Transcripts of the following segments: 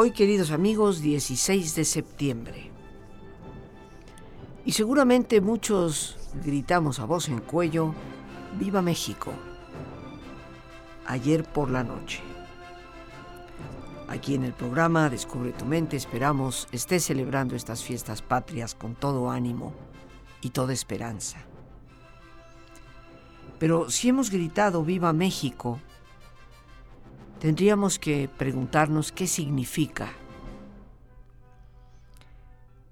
Hoy, queridos amigos, 16 de septiembre. Y seguramente muchos gritamos a voz en cuello, ¡Viva México! Ayer por la noche. Aquí en el programa Descubre tu mente esperamos esté celebrando estas fiestas patrias con todo ánimo y toda esperanza. Pero si hemos gritado Viva México, tendríamos que preguntarnos qué significa.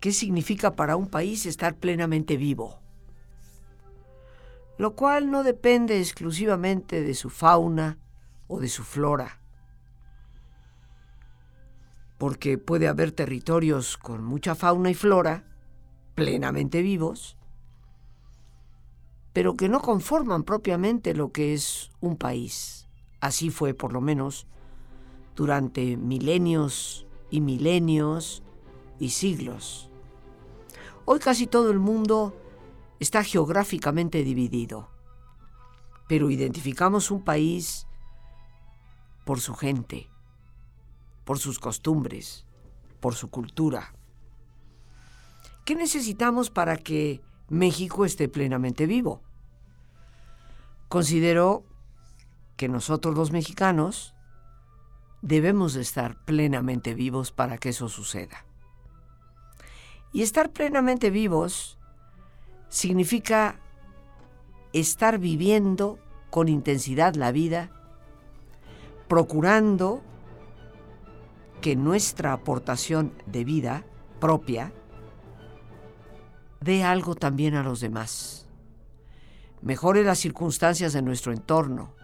¿Qué significa para un país estar plenamente vivo? Lo cual no depende exclusivamente de su fauna o de su flora, porque puede haber territorios con mucha fauna y flora plenamente vivos, pero que no conforman propiamente lo que es un país. Así fue por lo menos durante milenios y milenios y siglos. Hoy casi todo el mundo está geográficamente dividido, pero identificamos un país por su gente, por sus costumbres, por su cultura. ¿Qué necesitamos para que México esté plenamente vivo? Considero que nosotros los mexicanos debemos de estar plenamente vivos para que eso suceda. Y estar plenamente vivos significa estar viviendo con intensidad la vida, procurando que nuestra aportación de vida propia dé algo también a los demás, mejore las circunstancias de nuestro entorno,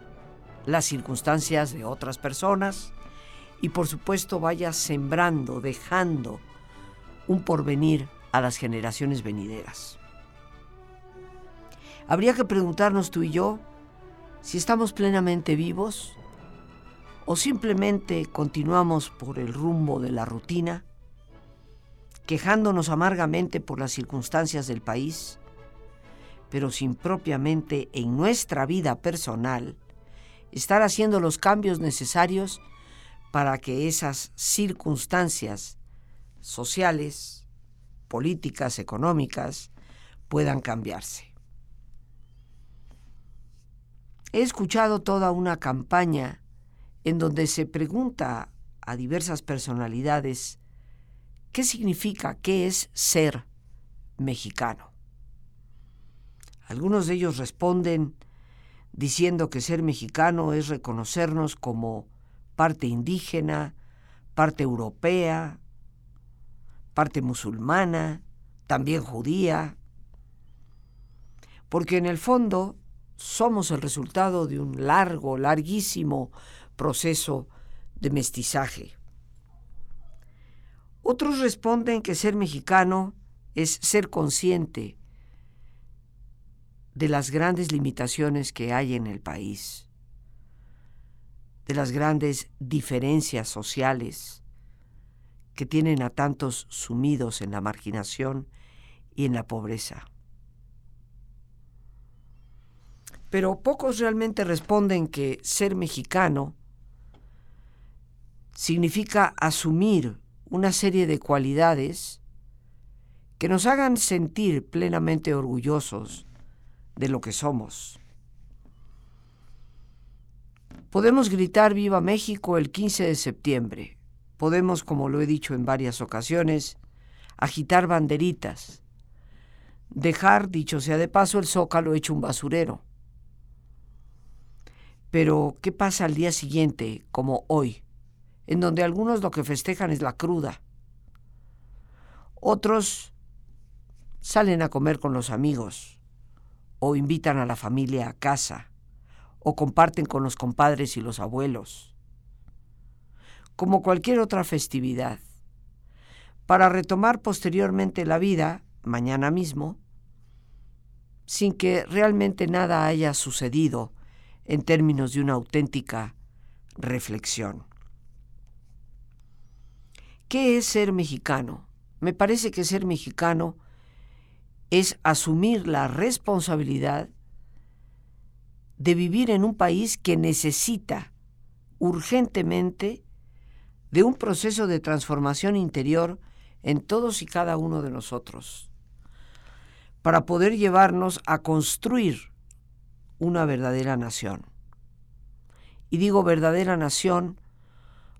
las circunstancias de otras personas y por supuesto vaya sembrando, dejando un porvenir a las generaciones venideras. Habría que preguntarnos tú y yo si estamos plenamente vivos o simplemente continuamos por el rumbo de la rutina, quejándonos amargamente por las circunstancias del país, pero sin propiamente en nuestra vida personal estar haciendo los cambios necesarios para que esas circunstancias sociales, políticas, económicas, puedan cambiarse. He escuchado toda una campaña en donde se pregunta a diversas personalidades qué significa, qué es ser mexicano. Algunos de ellos responden diciendo que ser mexicano es reconocernos como parte indígena, parte europea, parte musulmana, también judía, porque en el fondo somos el resultado de un largo, larguísimo proceso de mestizaje. Otros responden que ser mexicano es ser consciente de las grandes limitaciones que hay en el país, de las grandes diferencias sociales que tienen a tantos sumidos en la marginación y en la pobreza. Pero pocos realmente responden que ser mexicano significa asumir una serie de cualidades que nos hagan sentir plenamente orgullosos de lo que somos. Podemos gritar Viva México el 15 de septiembre. Podemos, como lo he dicho en varias ocasiones, agitar banderitas, dejar, dicho sea de paso, el zócalo hecho un basurero. Pero, ¿qué pasa al día siguiente, como hoy, en donde algunos lo que festejan es la cruda? Otros salen a comer con los amigos, o invitan a la familia a casa, o comparten con los compadres y los abuelos, como cualquier otra festividad, para retomar posteriormente la vida, mañana mismo, sin que realmente nada haya sucedido en términos de una auténtica reflexión. ¿Qué es ser mexicano? Me parece que ser mexicano es asumir la responsabilidad de vivir en un país que necesita urgentemente de un proceso de transformación interior en todos y cada uno de nosotros, para poder llevarnos a construir una verdadera nación. Y digo verdadera nación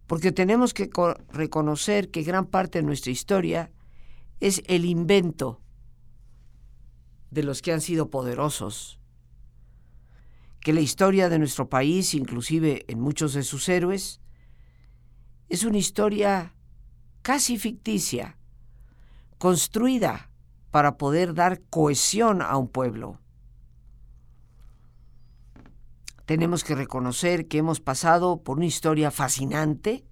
porque tenemos que reconocer que gran parte de nuestra historia es el invento de los que han sido poderosos, que la historia de nuestro país, inclusive en muchos de sus héroes, es una historia casi ficticia, construida para poder dar cohesión a un pueblo. Tenemos que reconocer que hemos pasado por una historia fascinante,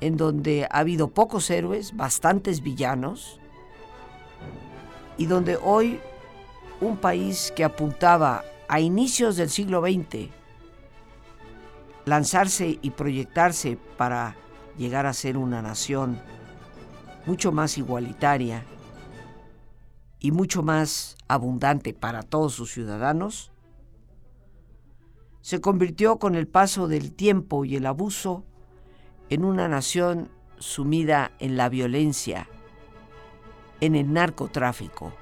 en donde ha habido pocos héroes, bastantes villanos, y donde hoy un país que apuntaba a inicios del siglo XX lanzarse y proyectarse para llegar a ser una nación mucho más igualitaria y mucho más abundante para todos sus ciudadanos, se convirtió con el paso del tiempo y el abuso en una nación sumida en la violencia, en el narcotráfico.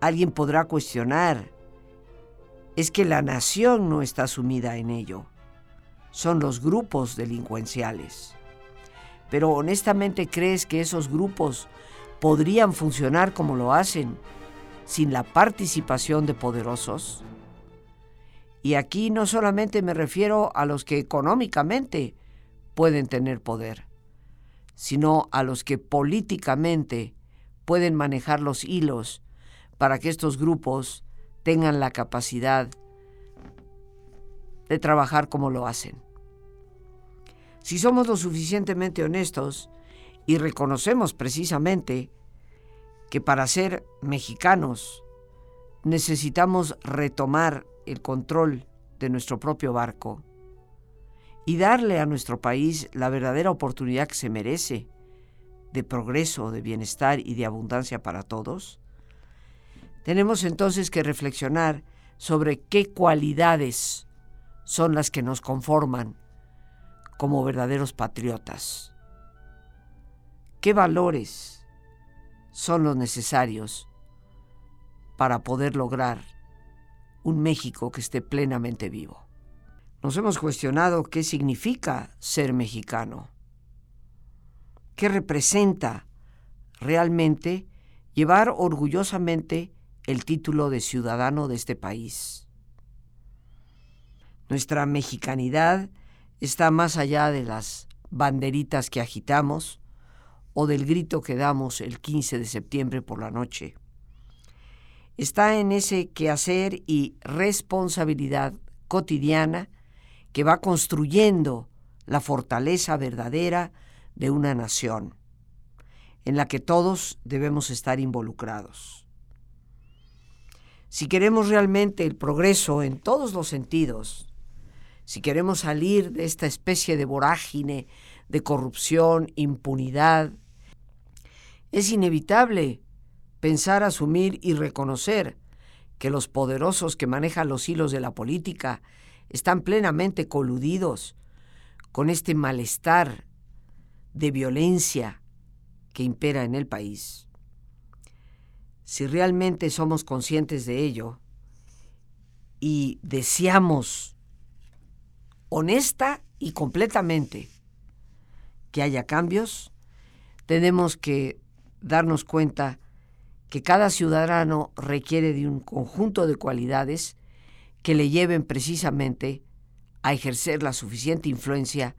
Alguien podrá cuestionar, es que la nación no está sumida en ello, son los grupos delincuenciales. Pero honestamente crees que esos grupos podrían funcionar como lo hacen sin la participación de poderosos? Y aquí no solamente me refiero a los que económicamente pueden tener poder, sino a los que políticamente pueden manejar los hilos para que estos grupos tengan la capacidad de trabajar como lo hacen. Si somos lo suficientemente honestos y reconocemos precisamente que para ser mexicanos necesitamos retomar el control de nuestro propio barco, y darle a nuestro país la verdadera oportunidad que se merece de progreso, de bienestar y de abundancia para todos, tenemos entonces que reflexionar sobre qué cualidades son las que nos conforman como verdaderos patriotas. ¿Qué valores son los necesarios para poder lograr un México que esté plenamente vivo? Nos hemos cuestionado qué significa ser mexicano, qué representa realmente llevar orgullosamente el título de ciudadano de este país. Nuestra mexicanidad está más allá de las banderitas que agitamos o del grito que damos el 15 de septiembre por la noche. Está en ese quehacer y responsabilidad cotidiana que va construyendo la fortaleza verdadera de una nación, en la que todos debemos estar involucrados. Si queremos realmente el progreso en todos los sentidos, si queremos salir de esta especie de vorágine de corrupción, impunidad, es inevitable pensar, asumir y reconocer que los poderosos que manejan los hilos de la política están plenamente coludidos con este malestar de violencia que impera en el país. Si realmente somos conscientes de ello y deseamos honesta y completamente que haya cambios, tenemos que darnos cuenta que cada ciudadano requiere de un conjunto de cualidades que le lleven precisamente a ejercer la suficiente influencia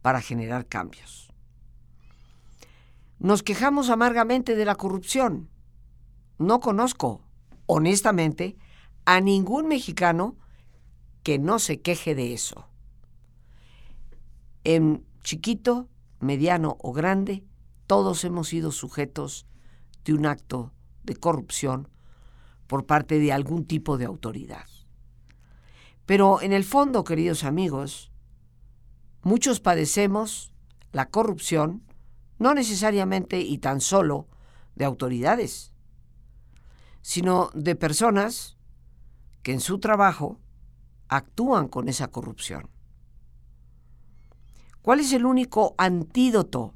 para generar cambios. Nos quejamos amargamente de la corrupción. No conozco, honestamente, a ningún mexicano que no se queje de eso. En chiquito, mediano o grande, todos hemos sido sujetos de un acto de corrupción por parte de algún tipo de autoridad. Pero en el fondo, queridos amigos, muchos padecemos la corrupción no necesariamente y tan solo de autoridades, sino de personas que en su trabajo actúan con esa corrupción. ¿Cuál es el único antídoto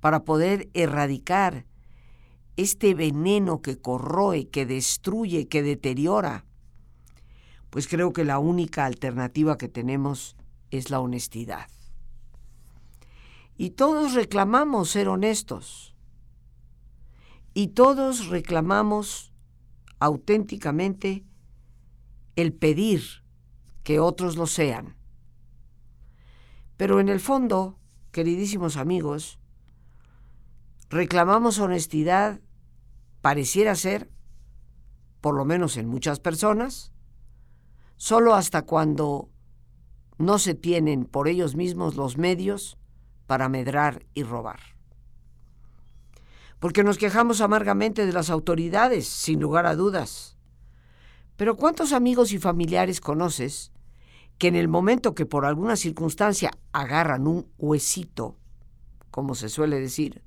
para poder erradicar este veneno que corroe, que destruye, que deteriora, pues creo que la única alternativa que tenemos es la honestidad. Y todos reclamamos ser honestos. Y todos reclamamos auténticamente el pedir que otros lo sean. Pero en el fondo, queridísimos amigos, reclamamos honestidad pareciera ser, por lo menos en muchas personas, solo hasta cuando no se tienen por ellos mismos los medios para medrar y robar. Porque nos quejamos amargamente de las autoridades, sin lugar a dudas. Pero ¿cuántos amigos y familiares conoces que en el momento que por alguna circunstancia agarran un huesito, como se suele decir,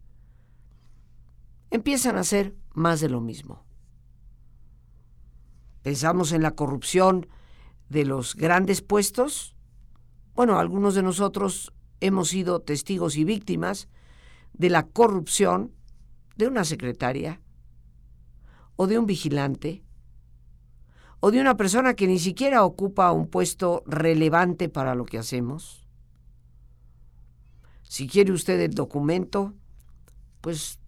empiezan a hacer más de lo mismo. Pensamos en la corrupción de los grandes puestos. Bueno, algunos de nosotros hemos sido testigos y víctimas de la corrupción de una secretaria o de un vigilante o de una persona que ni siquiera ocupa un puesto relevante para lo que hacemos. Si quiere usted el documento, pues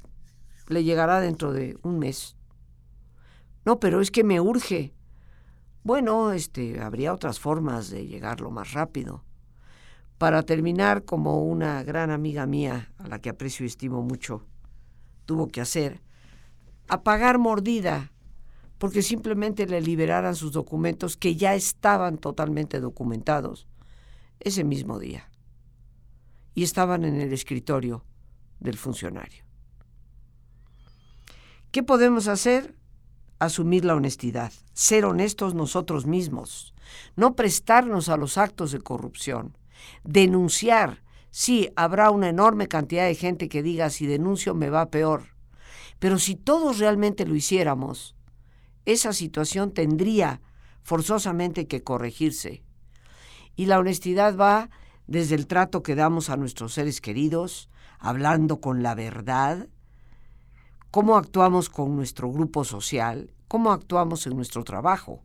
le llegará dentro de un mes. No, pero es que me urge. Bueno, este, habría otras formas de llegarlo más rápido. Para terminar, como una gran amiga mía, a la que aprecio y estimo mucho, tuvo que hacer, apagar mordida, porque simplemente le liberaran sus documentos que ya estaban totalmente documentados ese mismo día y estaban en el escritorio del funcionario. ¿Qué podemos hacer? Asumir la honestidad, ser honestos nosotros mismos, no prestarnos a los actos de corrupción, denunciar. Sí, habrá una enorme cantidad de gente que diga si denuncio me va peor, pero si todos realmente lo hiciéramos, esa situación tendría forzosamente que corregirse. Y la honestidad va desde el trato que damos a nuestros seres queridos, hablando con la verdad, cómo actuamos con nuestro grupo social, cómo actuamos en nuestro trabajo.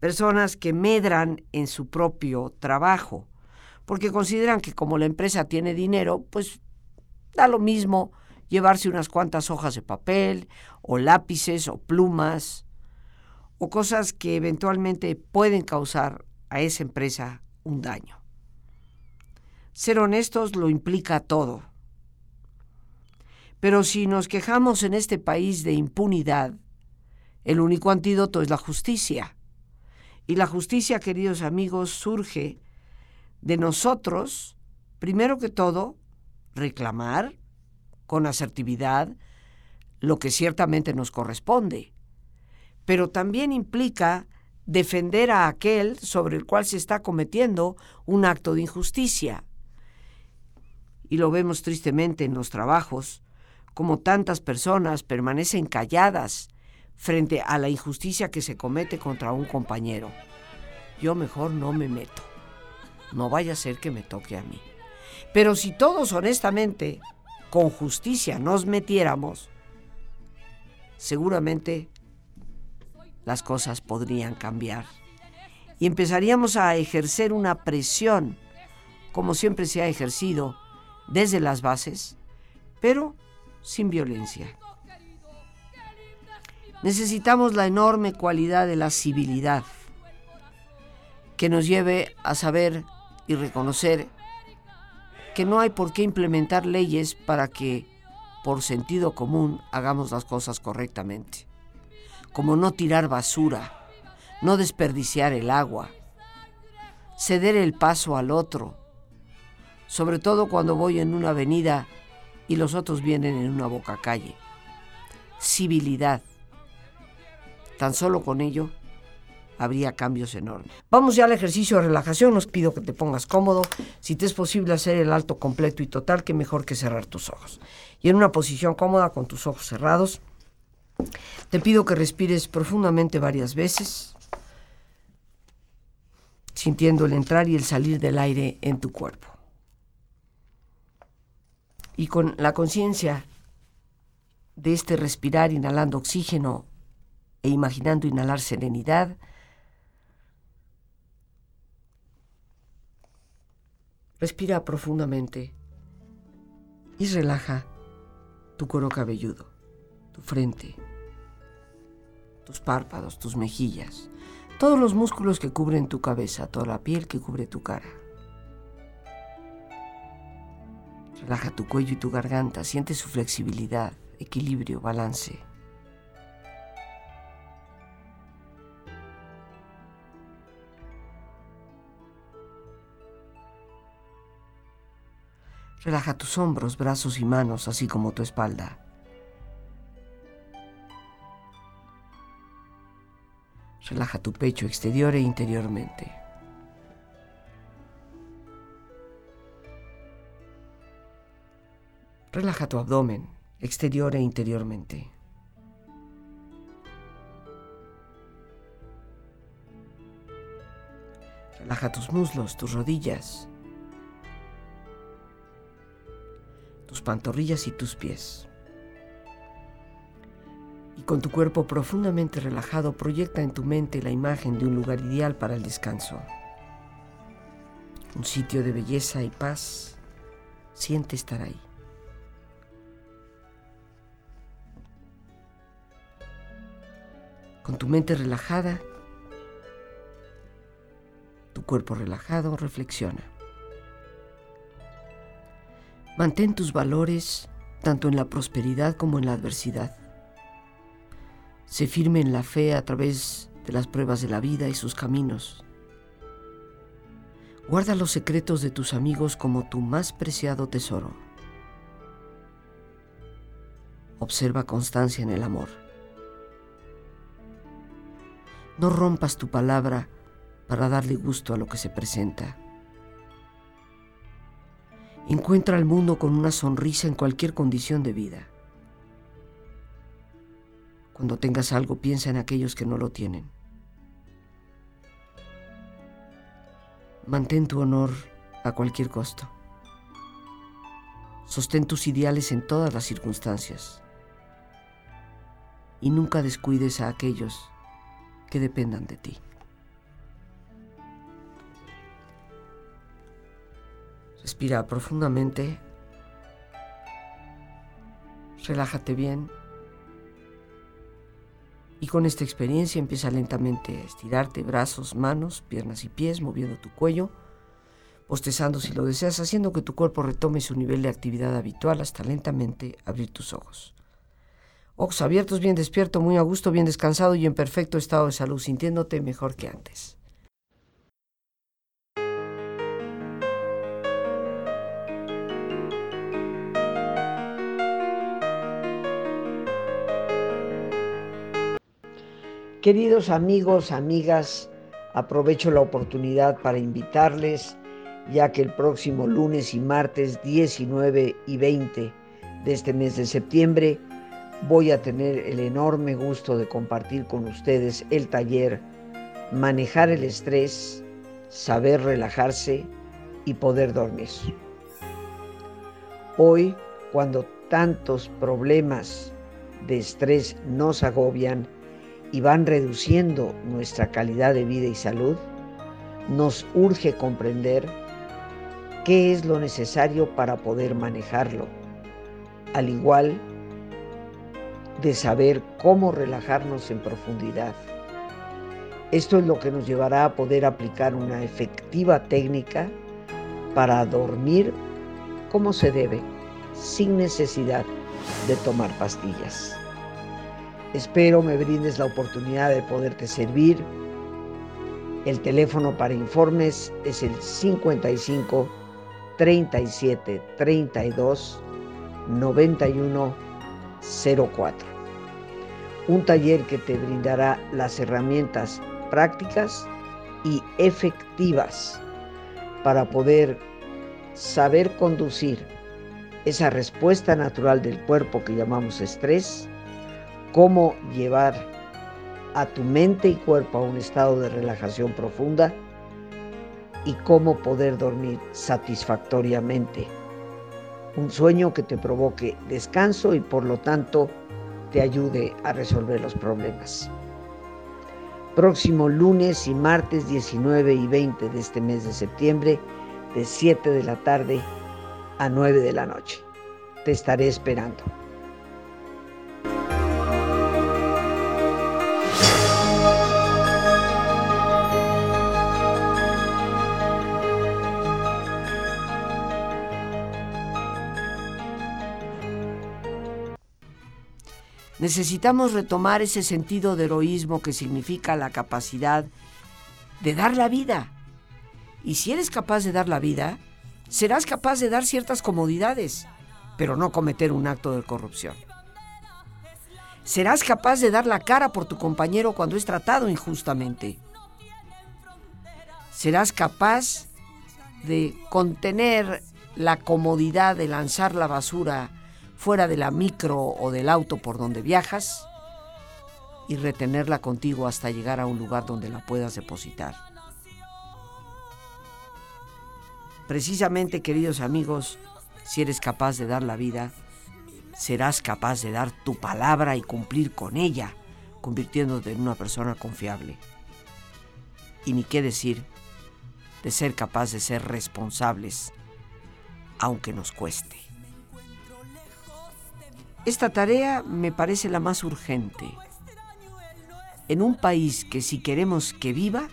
Personas que medran en su propio trabajo, porque consideran que como la empresa tiene dinero, pues da lo mismo llevarse unas cuantas hojas de papel, o lápices, o plumas, o cosas que eventualmente pueden causar a esa empresa un daño. Ser honestos lo implica todo pero si nos quejamos en este país de impunidad, el único antídoto es la justicia. Y la justicia, queridos amigos, surge de nosotros, primero que todo, reclamar con asertividad lo que ciertamente nos corresponde. pero también implica defender a aquel sobre el cual se está cometiendo un acto de injusticia. Y lo vemos tristemente en los trabajos, como tantas personas permanecen calladas frente a la injusticia que se comete contra un compañero. Yo mejor no me meto. No vaya a ser que me toque a mí. Pero si todos honestamente, con justicia, nos metiéramos, seguramente las cosas podrían cambiar. Y empezaríamos a ejercer una presión, como siempre se ha ejercido, desde las bases, pero sin violencia. Necesitamos la enorme cualidad de la civilidad que nos lleve a saber y reconocer que no hay por qué implementar leyes para que, por sentido común, hagamos las cosas correctamente, como no tirar basura, no desperdiciar el agua, ceder el paso al otro, sobre todo cuando voy en una avenida y los otros vienen en una boca calle. Civilidad. Tan solo con ello habría cambios enormes. Vamos ya al ejercicio de relajación. Os pido que te pongas cómodo. Si te es posible hacer el alto completo y total, que mejor que cerrar tus ojos. Y en una posición cómoda con tus ojos cerrados, te pido que respires profundamente varias veces, sintiendo el entrar y el salir del aire en tu cuerpo. Y con la conciencia de este respirar inhalando oxígeno e imaginando inhalar serenidad, Respira profundamente y relaja tu cuero cabelludo, tu frente, tus párpados, tus mejillas, todos los músculos que cubren tu cabeza, toda la piel que cubre tu cara. Relaja tu cuello y tu garganta, siente su flexibilidad, equilibrio, balance. Relaja tus hombros, brazos y manos, así como tu espalda. Relaja tu pecho exterior e interiormente. Relaja tu abdomen exterior e interiormente. Relaja tus muslos, tus rodillas, tus pantorrillas y tus pies. Y con tu cuerpo profundamente relajado proyecta en tu mente la imagen de un lugar ideal para el descanso. Un sitio de belleza y paz. Siente estar ahí. Con tu mente relajada, tu cuerpo relajado, reflexiona. Mantén tus valores tanto en la prosperidad como en la adversidad. Sé firme en la fe a través de las pruebas de la vida y sus caminos. Guarda los secretos de tus amigos como tu más preciado tesoro. Observa constancia en el amor. No rompas tu palabra para darle gusto a lo que se presenta. Encuentra al mundo con una sonrisa en cualquier condición de vida. Cuando tengas algo, piensa en aquellos que no lo tienen. Mantén tu honor a cualquier costo. Sostén tus ideales en todas las circunstancias. Y nunca descuides a aquellos que dependan de ti. Respira profundamente. Relájate bien. Y con esta experiencia empieza lentamente a estirarte brazos, manos, piernas y pies, moviendo tu cuello, postezando si lo deseas, haciendo que tu cuerpo retome su nivel de actividad habitual hasta lentamente abrir tus ojos. Ojos abiertos, bien despierto, muy a gusto, bien descansado y en perfecto estado de salud, sintiéndote mejor que antes. Queridos amigos, amigas, aprovecho la oportunidad para invitarles, ya que el próximo lunes y martes 19 y 20 de este mes de septiembre voy a tener el enorme gusto de compartir con ustedes el taller Manejar el estrés, saber relajarse y poder dormir. Hoy, cuando tantos problemas de estrés nos agobian y van reduciendo nuestra calidad de vida y salud, nos urge comprender qué es lo necesario para poder manejarlo, al igual de saber cómo relajarnos en profundidad. Esto es lo que nos llevará a poder aplicar una efectiva técnica para dormir como se debe, sin necesidad de tomar pastillas. Espero me brindes la oportunidad de poderte servir. El teléfono para informes es el 55 37 32 91 04. Un taller que te brindará las herramientas prácticas y efectivas para poder saber conducir esa respuesta natural del cuerpo que llamamos estrés, cómo llevar a tu mente y cuerpo a un estado de relajación profunda y cómo poder dormir satisfactoriamente. Un sueño que te provoque descanso y por lo tanto te ayude a resolver los problemas. Próximo lunes y martes 19 y 20 de este mes de septiembre, de 7 de la tarde a 9 de la noche. Te estaré esperando. Necesitamos retomar ese sentido de heroísmo que significa la capacidad de dar la vida. Y si eres capaz de dar la vida, serás capaz de dar ciertas comodidades, pero no cometer un acto de corrupción. Serás capaz de dar la cara por tu compañero cuando es tratado injustamente. Serás capaz de contener la comodidad de lanzar la basura fuera de la micro o del auto por donde viajas y retenerla contigo hasta llegar a un lugar donde la puedas depositar. Precisamente, queridos amigos, si eres capaz de dar la vida, serás capaz de dar tu palabra y cumplir con ella, convirtiéndote en una persona confiable. Y ni qué decir de ser capaz de ser responsables, aunque nos cueste. Esta tarea me parece la más urgente. En un país que si queremos que viva,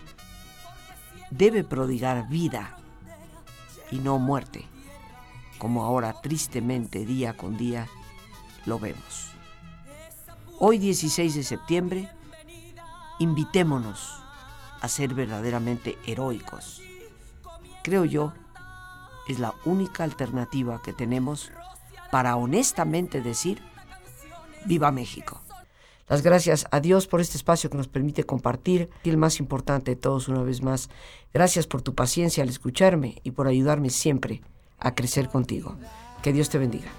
debe prodigar vida y no muerte, como ahora tristemente día con día lo vemos. Hoy 16 de septiembre, invitémonos a ser verdaderamente heroicos. Creo yo, es la única alternativa que tenemos para honestamente decir, viva México. Las gracias a Dios por este espacio que nos permite compartir. Y el más importante de todos, una vez más, gracias por tu paciencia al escucharme y por ayudarme siempre a crecer contigo. Que Dios te bendiga.